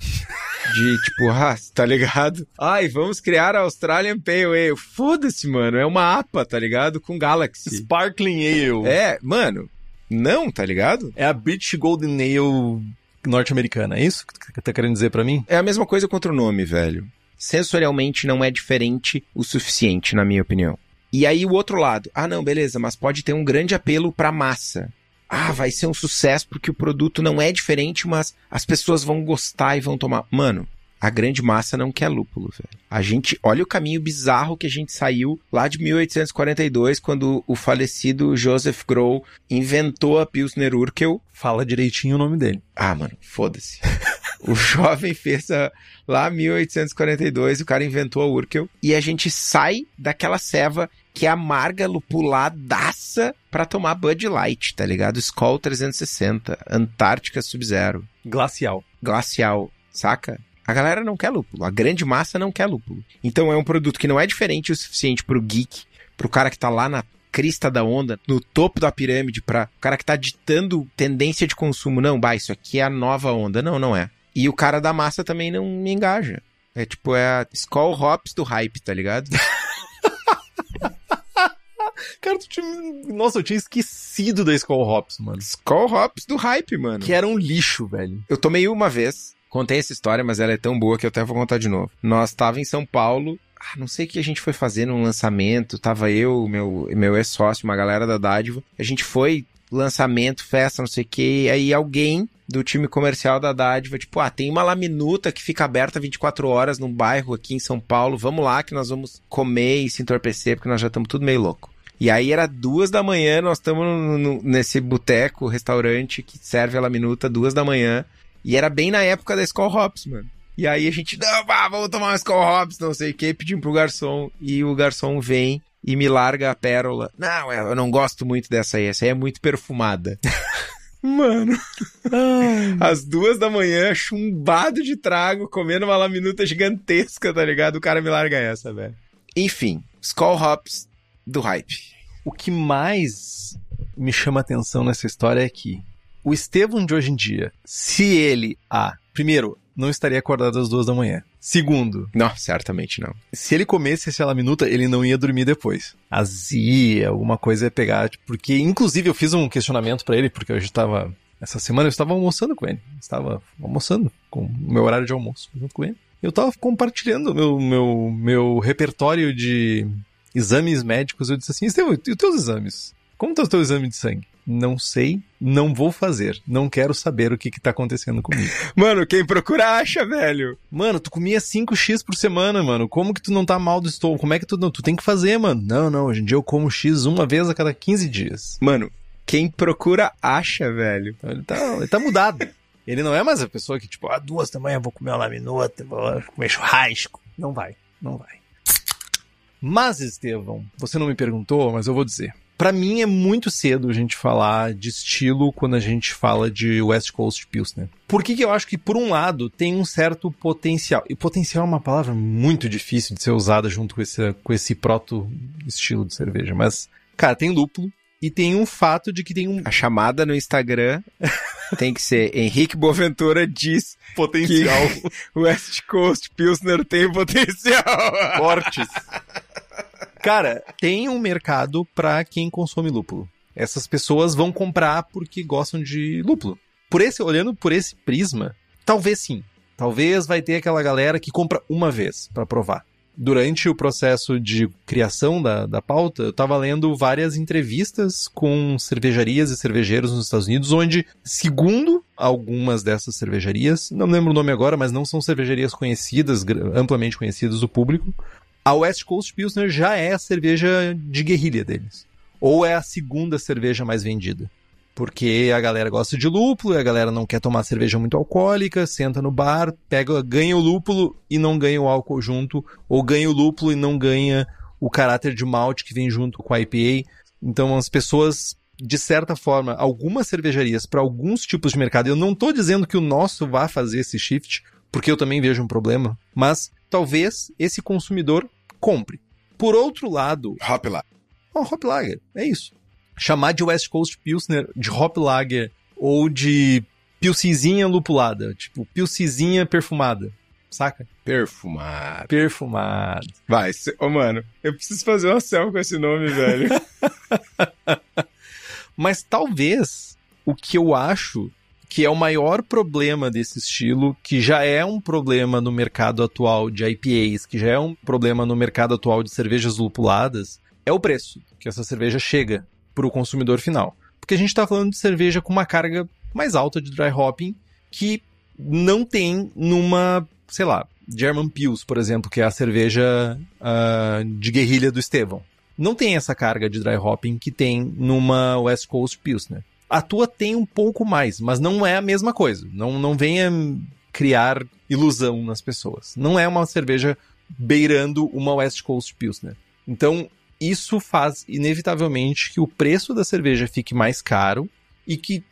de tipo, ah, tá ligado? Ai, vamos criar a Australian Pale Ale. Foda-se, mano. É uma APA, tá ligado? Com Galaxy. Sparkling Ale. É, mano. Não, tá ligado? É a British Golden Ale norte-americana, é isso que tá querendo dizer para mim? É a mesma coisa contra o nome, velho. Sensorialmente não é diferente o suficiente, na minha opinião. E aí o outro lado, ah não, beleza, mas pode ter um grande apelo pra massa ah, vai ser um sucesso porque o produto não é diferente, mas as pessoas vão gostar e vão tomar. Mano, A grande massa não quer lúpulo, velho. A gente, olha o caminho bizarro que a gente saiu lá de 1842, quando o falecido Joseph Grohl inventou a Pilsner Urquell. Fala direitinho o nome dele. Ah, mano, foda-se. o jovem fez a, lá 1842, o cara inventou a Urkel e a gente sai daquela ceva que é amarga, lupuladaça pra tomar Bud Light, tá ligado? Skoll 360, Antártica Sub-Zero. Glacial. Glacial, saca? A galera não quer lúpulo, a grande massa não quer lúpulo. Então é um produto que não é diferente o suficiente pro geek, pro cara que tá lá na crista da onda, no topo da pirâmide, para o cara que tá ditando tendência de consumo. Não, bah, isso aqui é a nova onda. Não, não é. E o cara da massa também não me engaja. É tipo, é a Skull Hops do hype, tá ligado? Cara, tu tinha... Nossa, eu tinha esquecido da Skull Hops, mano. Skull Hops do hype, mano. Que era um lixo, velho. Eu tomei uma vez, contei essa história, mas ela é tão boa que eu até vou contar de novo. Nós tava em São Paulo, ah, não sei o que a gente foi fazer num lançamento, tava eu, meu, meu ex-sócio, uma galera da Dádiva. A gente foi, lançamento, festa, não sei o que, aí alguém do time comercial da Dádiva, tipo, ah, tem uma laminuta que fica aberta 24 horas num bairro aqui em São Paulo, vamos lá que nós vamos comer e se entorpecer, porque nós já estamos tudo meio louco. E aí era duas da manhã, nós estamos nesse boteco, restaurante que serve a laminuta, duas da manhã, e era bem na época da Skull Hops, mano. E aí a gente, não, bah, vamos tomar uma Skull Hops, não sei o que, pedimos pro garçom, e o garçom vem e me larga a pérola. Não, eu não gosto muito dessa aí, essa aí é muito perfumada. Mano, às duas da manhã, chumbado de trago, comendo uma laminuta gigantesca, tá ligado? O cara me larga essa, velho. Enfim, Skull Hops do hype. O que mais me chama atenção nessa história é que o Estevam de hoje em dia, se ele, ah, primeiro, não estaria acordado às duas da manhã. Segundo, não, certamente não. Se ele comesse essa laminuta, ele não ia dormir depois. Azia, alguma coisa ia pegar, porque inclusive eu fiz um questionamento para ele, porque hoje estava essa semana eu estava almoçando com ele. Estava almoçando com o meu horário de almoço junto com ele. Eu estava compartilhando meu, meu, meu repertório de exames médicos. Eu disse assim, Estevão, e os teus exames? Como está o teu exame de sangue? Não sei, não vou fazer. Não quero saber o que que tá acontecendo comigo. Mano, quem procura acha, velho. Mano, tu comia 5x por semana, mano. Como que tu não tá mal do estômago? Como é que tu não? Tu tem que fazer, mano. Não, não, hoje em dia eu como x uma vez a cada 15 dias. Mano, quem procura acha, velho. Ele tá, ele tá mudado. Ele não é mais a pessoa que, tipo, ah, duas da manhã vou comer uma laminota, vou comer churrasco. Não vai, não vai. Mas, Estevão, você não me perguntou, mas eu vou dizer para mim é muito cedo a gente falar de estilo quando a gente fala de West Coast Pilsner. Por que, que eu acho que, por um lado, tem um certo potencial? E potencial é uma palavra muito difícil de ser usada junto com esse, com esse proto-estilo de cerveja. Mas, cara, tem lúpulo, e tem um fato de que tem um. A chamada no Instagram tem que ser Henrique Boaventura diz potencial. Que West Coast Pilsner tem potencial. Fortes. Cara, tem um mercado para quem consome lúpulo. Essas pessoas vão comprar porque gostam de lúpulo. Por esse, olhando por esse prisma, talvez sim. Talvez vai ter aquela galera que compra uma vez para provar. Durante o processo de criação da, da pauta, eu estava lendo várias entrevistas com cervejarias e cervejeiros nos Estados Unidos, onde, segundo algumas dessas cervejarias, não lembro o nome agora, mas não são cervejarias conhecidas, amplamente conhecidas do público, a West Coast Pilsner já é a cerveja de guerrilha deles. Ou é a segunda cerveja mais vendida. Porque a galera gosta de lúpulo, a galera não quer tomar cerveja muito alcoólica, senta no bar, pega, ganha o lúpulo e não ganha o álcool junto, ou ganha o lúpulo e não ganha o caráter de malte que vem junto com a IPA. Então as pessoas, de certa forma, algumas cervejarias para alguns tipos de mercado, eu não estou dizendo que o nosso vá fazer esse shift, porque eu também vejo um problema, mas talvez esse consumidor compre. Por outro lado. Hop Lager. Oh, Hop Lager, é isso. Chamar de West Coast Pilsner de Hop Lager ou de Pilsizinha lupulada, tipo Pilsizinha perfumada, saca? Perfumado. Perfumado. Vai, ô oh, mano, eu preciso fazer uma selfie com esse nome, velho. Mas talvez o que eu acho que é o maior problema desse estilo, que já é um problema no mercado atual de IPAs, que já é um problema no mercado atual de cervejas lupuladas, é o preço que essa cerveja chega para o consumidor final. Porque a gente está falando de cerveja com uma carga mais alta de dry hopping que não tem numa, sei lá, German Pils, por exemplo, que é a cerveja uh, de guerrilha do Estevão. Não tem essa carga de dry hopping que tem numa West Coast Pilsner. A tua tem um pouco mais, mas não é a mesma coisa. Não, não venha criar ilusão nas pessoas. Não é uma cerveja beirando uma West Coast Pilsner. Então, isso faz inevitavelmente que o preço da cerveja fique mais caro e que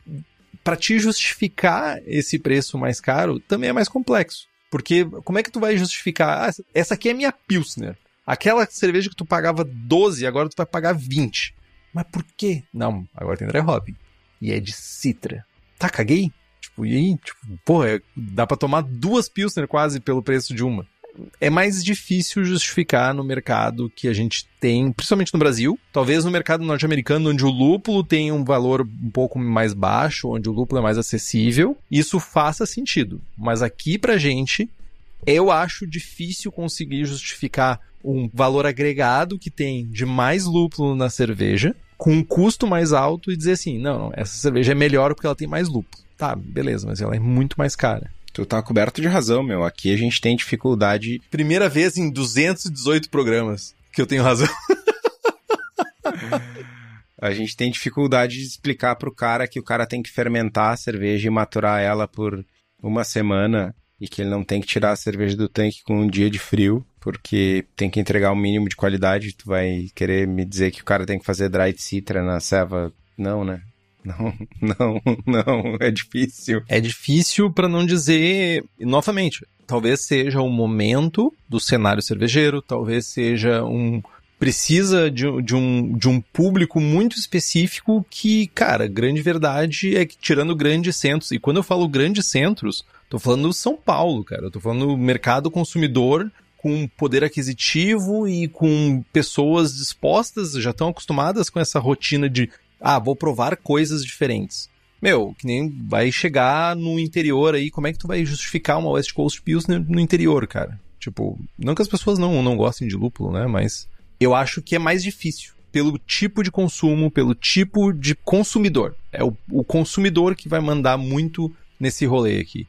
para te justificar esse preço mais caro também é mais complexo. Porque como é que tu vai justificar? Ah, essa aqui é minha Pilsner. Aquela cerveja que tu pagava 12, agora tu vai pagar 20. Mas por quê? Não, agora tem dry hopping. E é de citra. Tá, caguei? Tipo, e aí? Tipo, porra, dá pra tomar duas Pilsner quase pelo preço de uma é mais difícil justificar no mercado que a gente tem, principalmente no Brasil. Talvez no mercado norte-americano, onde o lúpulo tem um valor um pouco mais baixo, onde o lúpulo é mais acessível, isso faça sentido. Mas aqui pra gente, eu acho difícil conseguir justificar um valor agregado que tem de mais lúpulo na cerveja, com um custo mais alto e dizer assim: não, essa cerveja é melhor porque ela tem mais lúpulo. Tá, beleza, mas ela é muito mais cara. Tu tá coberto de razão, meu. Aqui a gente tem dificuldade. Primeira vez em 218 programas que eu tenho razão. a gente tem dificuldade de explicar pro cara que o cara tem que fermentar a cerveja e maturar ela por uma semana e que ele não tem que tirar a cerveja do tanque com um dia de frio, porque tem que entregar o um mínimo de qualidade. Tu vai querer me dizer que o cara tem que fazer dry citra na ceva? Não, né? Não, não, não, é difícil. É difícil para não dizer, novamente, talvez seja um momento do cenário cervejeiro, talvez seja um precisa de, de, um, de um público muito específico que, cara, grande verdade é que tirando grandes centros, e quando eu falo grandes centros, tô falando São Paulo, cara, eu tô falando mercado consumidor com poder aquisitivo e com pessoas dispostas, já estão acostumadas com essa rotina de ah, vou provar coisas diferentes. Meu, que nem vai chegar no interior aí, como é que tu vai justificar uma West Coast Pilsner no interior, cara? Tipo, não que as pessoas não, não gostem de lúpulo, né? Mas eu acho que é mais difícil. Pelo tipo de consumo, pelo tipo de consumidor. É o, o consumidor que vai mandar muito nesse rolê aqui.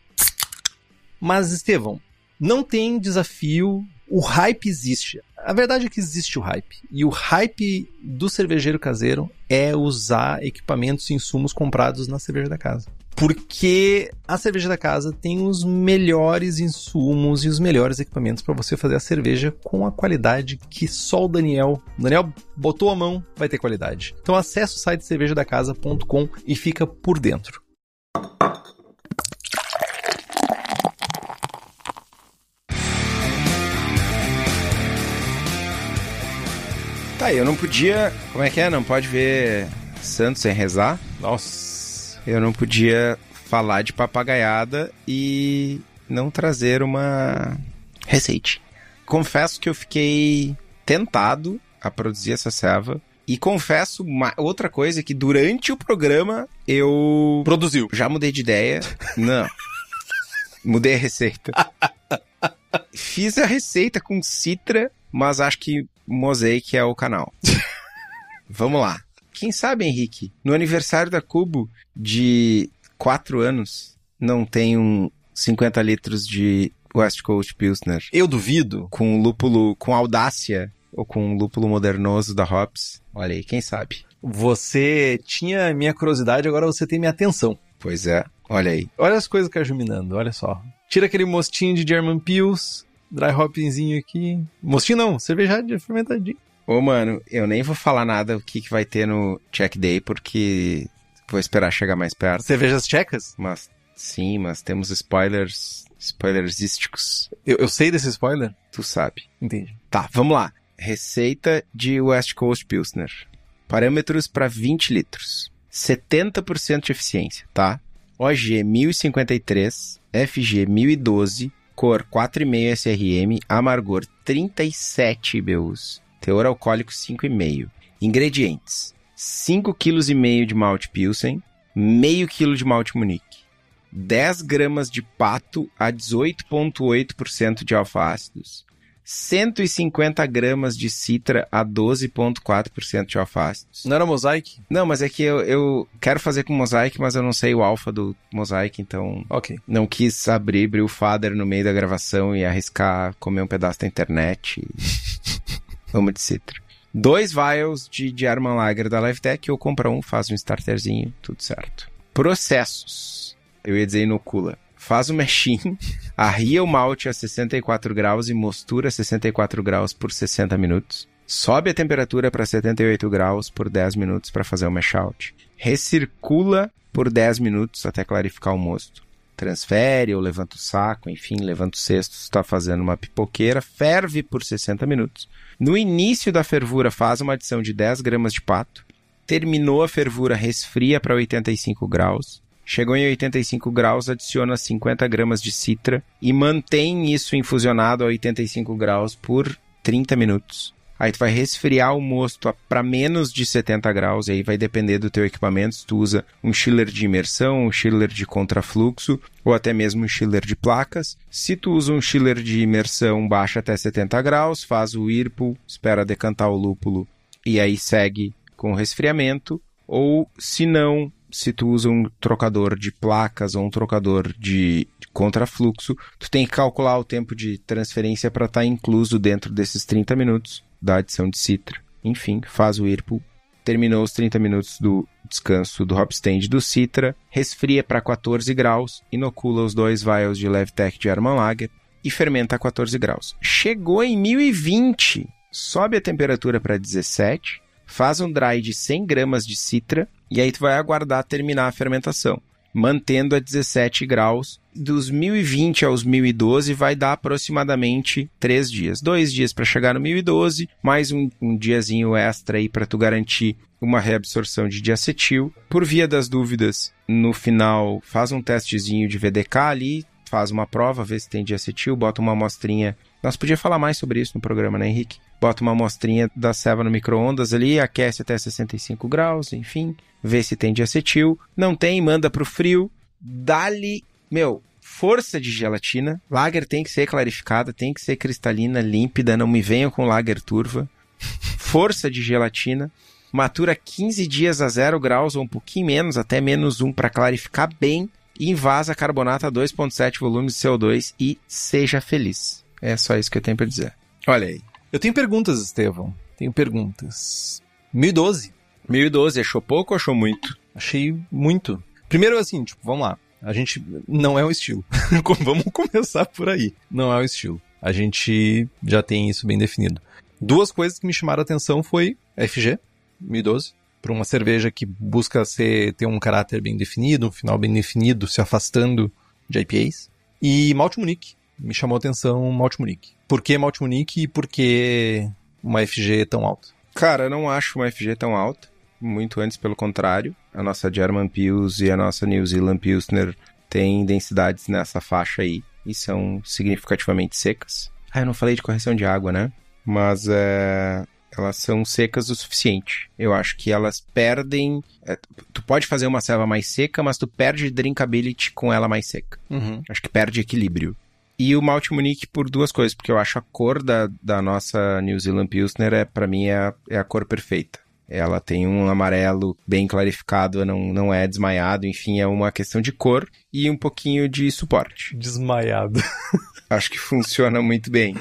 Mas, Estevão, não tem desafio o hype existe. A verdade é que existe o hype. E o hype do cervejeiro caseiro é usar equipamentos e insumos comprados na cerveja da casa. Porque a cerveja da casa tem os melhores insumos e os melhores equipamentos para você fazer a cerveja com a qualidade que só o Daniel. O Daniel botou a mão, vai ter qualidade. Então acesse o site cervejadacasa.com e fica por dentro. Tá, eu não podia. Como é que é? Não pode ver Santos sem rezar? Nossa. Eu não podia falar de papagaiada e não trazer uma receita. Confesso que eu fiquei tentado a produzir essa serva. E confesso uma, outra coisa que durante o programa eu. Produziu. Já mudei de ideia. Não. mudei a receita. Fiz a receita com citra, mas acho que Mosaic é o canal. Vamos lá. Quem sabe, Henrique, no aniversário da Cubo de 4 anos, não tem um 50 litros de West Coast Pilsner. Eu duvido. Com lúpulo, com audácia, ou com lúpulo modernoso da Hops. Olha aí, quem sabe. Você tinha minha curiosidade, agora você tem minha atenção. Pois é, olha aí. Olha as coisas cajuminando, olha só. Tira aquele mostinho de German Pils, dry hopzinho aqui. Mostinho não, cervejadinho, fermentadinho. Ô, mano, eu nem vou falar nada o que, que vai ter no Check Day, porque vou esperar chegar mais perto. Cervejas tchecas? Mas, sim, mas temos spoilers, spoilersísticos. Eu, eu sei desse spoiler? Tu sabe. Entendi. Tá, vamos lá. Receita de West Coast Pilsner. Parâmetros para 20 litros. 70% de eficiência, tá? OG 1053, FG 1012, cor 4,5 SRM, amargor 37 IBUs, teor alcoólico 5,5. Ingredientes: 5,5 kg de malte Pilsen, meio quilo de malte Munique, 10 gramas de pato a 18,8% de alfa-ácidos, 150 gramas de citra a 12,4% de alface. Não era mosaic? Não, mas é que eu, eu quero fazer com mosaic, mas eu não sei o alfa do mosaic, então Ok. não quis abrir Brew Father no meio da gravação e arriscar comer um pedaço da internet. Vamos de citra. Dois vials de, de Arman Lager da LiveTech, ou compra um, faz um starterzinho, tudo certo. Processos. Eu ia dizer inocula. Faz o mexim, arria o malte a 64 graus e mostura a 64 graus por 60 minutos. Sobe a temperatura para 78 graus por 10 minutos para fazer o mash out. Recircula por 10 minutos até clarificar o mosto transfere ou levanta o saco, enfim, levanta o cesto, está fazendo uma pipoqueira, ferve por 60 minutos. No início da fervura, faz uma adição de 10 gramas de pato. Terminou a fervura, resfria para 85 graus. Chegou em 85 graus, adiciona 50 gramas de citra e mantém isso infusionado a 85 graus por 30 minutos. Aí tu vai resfriar o mosto para menos de 70 graus, e aí vai depender do teu equipamento, se tu usa um chiller de imersão, um chiller de contrafluxo, ou até mesmo um chiller de placas. Se tu usa um chiller de imersão, baixa até 70 graus, faz o whirlpool, espera decantar o lúpulo e aí segue com o resfriamento. Ou se não, se tu usa um trocador de placas ou um trocador de contrafluxo, tu tem que calcular o tempo de transferência para estar incluso dentro desses 30 minutos da adição de citra. Enfim, faz o whirlpool, terminou os 30 minutos do descanso do hop stand do citra, resfria para 14 graus, inocula os dois vials de Levtech de Arman Lager e fermenta a 14 graus. Chegou em 1020, sobe a temperatura para 17, faz um dry de 100 gramas de citra e aí tu vai aguardar terminar a fermentação, mantendo a 17 graus. Dos 1020 aos 1012 vai dar aproximadamente 3 dias. Dois dias para chegar no 1012, mais um, um diazinho extra aí para tu garantir uma reabsorção de diacetil. Por via das dúvidas, no final faz um testezinho de VDK ali, faz uma prova, vê se tem diacetil, bota uma amostrinha. Nós podíamos falar mais sobre isso no programa, né, Henrique? Bota uma amostrinha da ceva no micro-ondas ali, aquece até 65 graus, enfim, vê se tem diacetil. Não tem, manda pro frio, dá-lhe, meu, força de gelatina. Lager tem que ser clarificada, tem que ser cristalina, límpida, não me venham com lager turva. Força de gelatina. Matura 15 dias a 0 graus ou um pouquinho menos, até menos 1 para clarificar bem. E invasa carbonato a 2,7 volumes de CO2 e seja feliz. É só isso que eu tenho para dizer. Olha aí. Eu tenho perguntas, Estevão. Tenho perguntas. 1012. 1012, achou pouco ou achou muito? Achei muito. Primeiro, assim, tipo, vamos lá. A gente não é o estilo. vamos começar por aí. Não é o estilo. A gente já tem isso bem definido. Duas coisas que me chamaram a atenção foi FG, 1012, para uma cerveja que busca ser, ter um caráter bem definido, um final bem definido, se afastando de IPAs. E Malte Munique. Me chamou a atenção Malte Munique. Por que Malte Munique e por que uma FG tão alta? Cara, eu não acho uma FG tão alta. Muito antes, pelo contrário. A nossa German Pils e a nossa New Zealand Pilsner têm densidades nessa faixa aí. E são significativamente secas. Ah, eu não falei de correção de água, né? Mas é, elas são secas o suficiente. Eu acho que elas perdem. é, tu pode fazer uma selva mais seca, mas tu perde drinkability com ela mais seca. Uhum. Acho que perde equilíbrio. E o Malte Munique por duas coisas, porque eu acho a cor da, da nossa New Zealand Pilsner, é, para mim, é a, é a cor perfeita. Ela tem um amarelo bem clarificado, não, não é desmaiado, enfim, é uma questão de cor e um pouquinho de suporte. Desmaiado. Acho que funciona muito bem.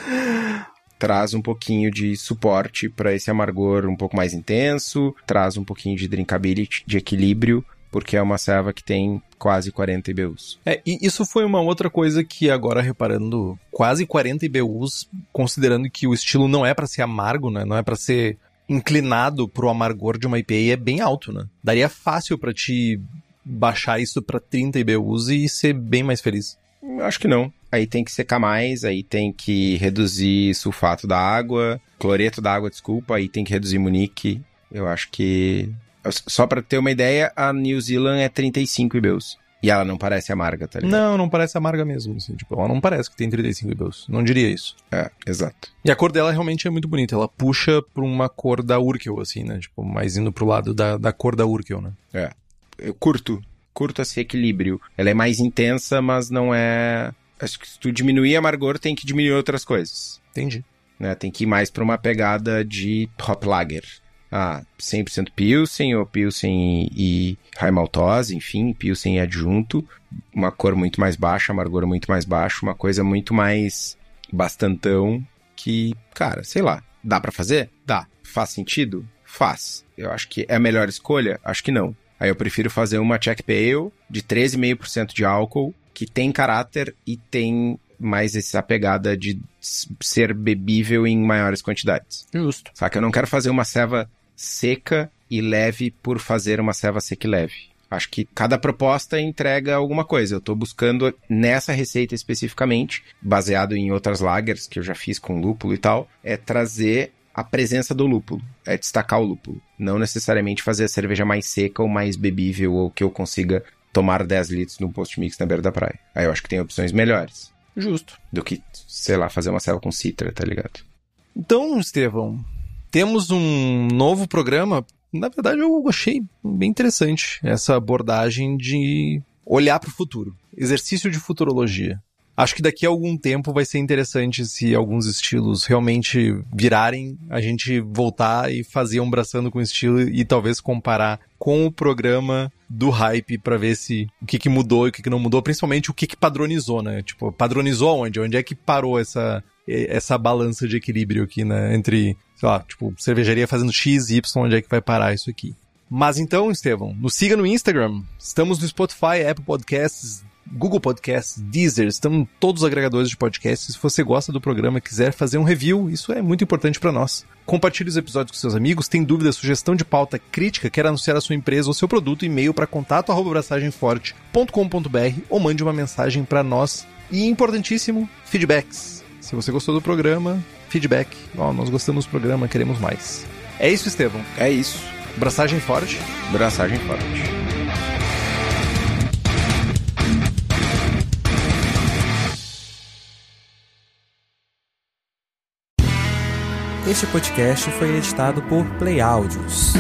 Traz um pouquinho de suporte para esse amargor um pouco mais intenso, traz um pouquinho de drinkability, de equilíbrio, porque é uma serva que tem quase 40 IBUs. É, e isso foi uma outra coisa que agora reparando, quase 40 IBUs, considerando que o estilo não é pra ser amargo, né? Não é pra ser inclinado pro amargor de uma IPA, é bem alto, né? Daria fácil pra te baixar isso pra 30 IBUs e ser bem mais feliz. Acho que não. Aí tem que secar mais, aí tem que reduzir sulfato da água, cloreto da água, desculpa, aí tem que reduzir munique. Eu acho que. Só pra ter uma ideia, a New Zealand é 35 IBUs. E ela não parece amarga, tá ligado? Não, não parece amarga mesmo, assim, tipo, ela não parece que tem 35 IBUs, não diria isso. É, exato. E a cor dela realmente é muito bonita, ela puxa pra uma cor da Urkel, assim, né, tipo, mais indo pro lado da, da cor da Urkel, né. É. Eu curto, curto esse equilíbrio. Ela é mais intensa, mas não é... Acho que se tu diminuir amargor, tem que diminuir outras coisas. Entendi. Né? Tem que ir mais para uma pegada de hop lager. Ah, 100% Pilsen ou Pilsen e, e high maltose, enfim, Pilsen e adjunto. Uma cor muito mais baixa, amargor muito mais baixo, uma coisa muito mais bastantão que, cara, sei lá, dá para fazer? Dá. Faz sentido? Faz. Eu acho que é a melhor escolha? Acho que não. Aí eu prefiro fazer uma Check Pale de 13,5% de álcool, que tem caráter e tem mais essa pegada de ser bebível em maiores quantidades. Justo. Só que eu não quero fazer uma ceva seca e leve por fazer uma ceva seca e leve. Acho que cada proposta entrega alguma coisa. Eu estou buscando nessa receita especificamente, baseado em outras lagers que eu já fiz com lúpulo e tal, é trazer a presença do lúpulo, é destacar o lúpulo. Não necessariamente fazer a cerveja mais seca ou mais bebível ou que eu consiga tomar 10 litros no post-mix na beira da praia. Aí eu acho que tem opções melhores. Justo. Do que, sei lá, fazer uma ceva com citra, tá ligado? Então, Estevão, temos um novo programa na verdade, eu achei bem interessante essa abordagem de olhar para o futuro. Exercício de futurologia. Acho que daqui a algum tempo vai ser interessante se alguns estilos realmente virarem, a gente voltar e fazer um braçando com o estilo e talvez comparar com o programa do hype para ver se o que, que mudou e o que, que não mudou, principalmente o que, que padronizou, né? Tipo, padronizou onde? Onde é que parou essa, essa balança de equilíbrio aqui, né? Entre sei lá, tipo, cervejaria fazendo X, Y, onde é que vai parar isso aqui? Mas então, Estevão, nos siga no Instagram. Estamos no Spotify, Apple Podcasts, Google Podcasts, Deezer, estamos em todos os agregadores de podcasts. Se você gosta do programa e quiser fazer um review, isso é muito importante para nós. Compartilhe os episódios com seus amigos. Tem dúvida, sugestão de pauta, crítica, quer anunciar a sua empresa ou seu produto, e-mail para contato@braçagemforte.com.br ou mande uma mensagem para nós. E importantíssimo, feedbacks. Se você gostou do programa, feedback. Oh, nós gostamos do programa, queremos mais. É isso, Estevão. É isso. Braçagem forte. Braçagem forte. Este podcast foi editado por Play Áudios.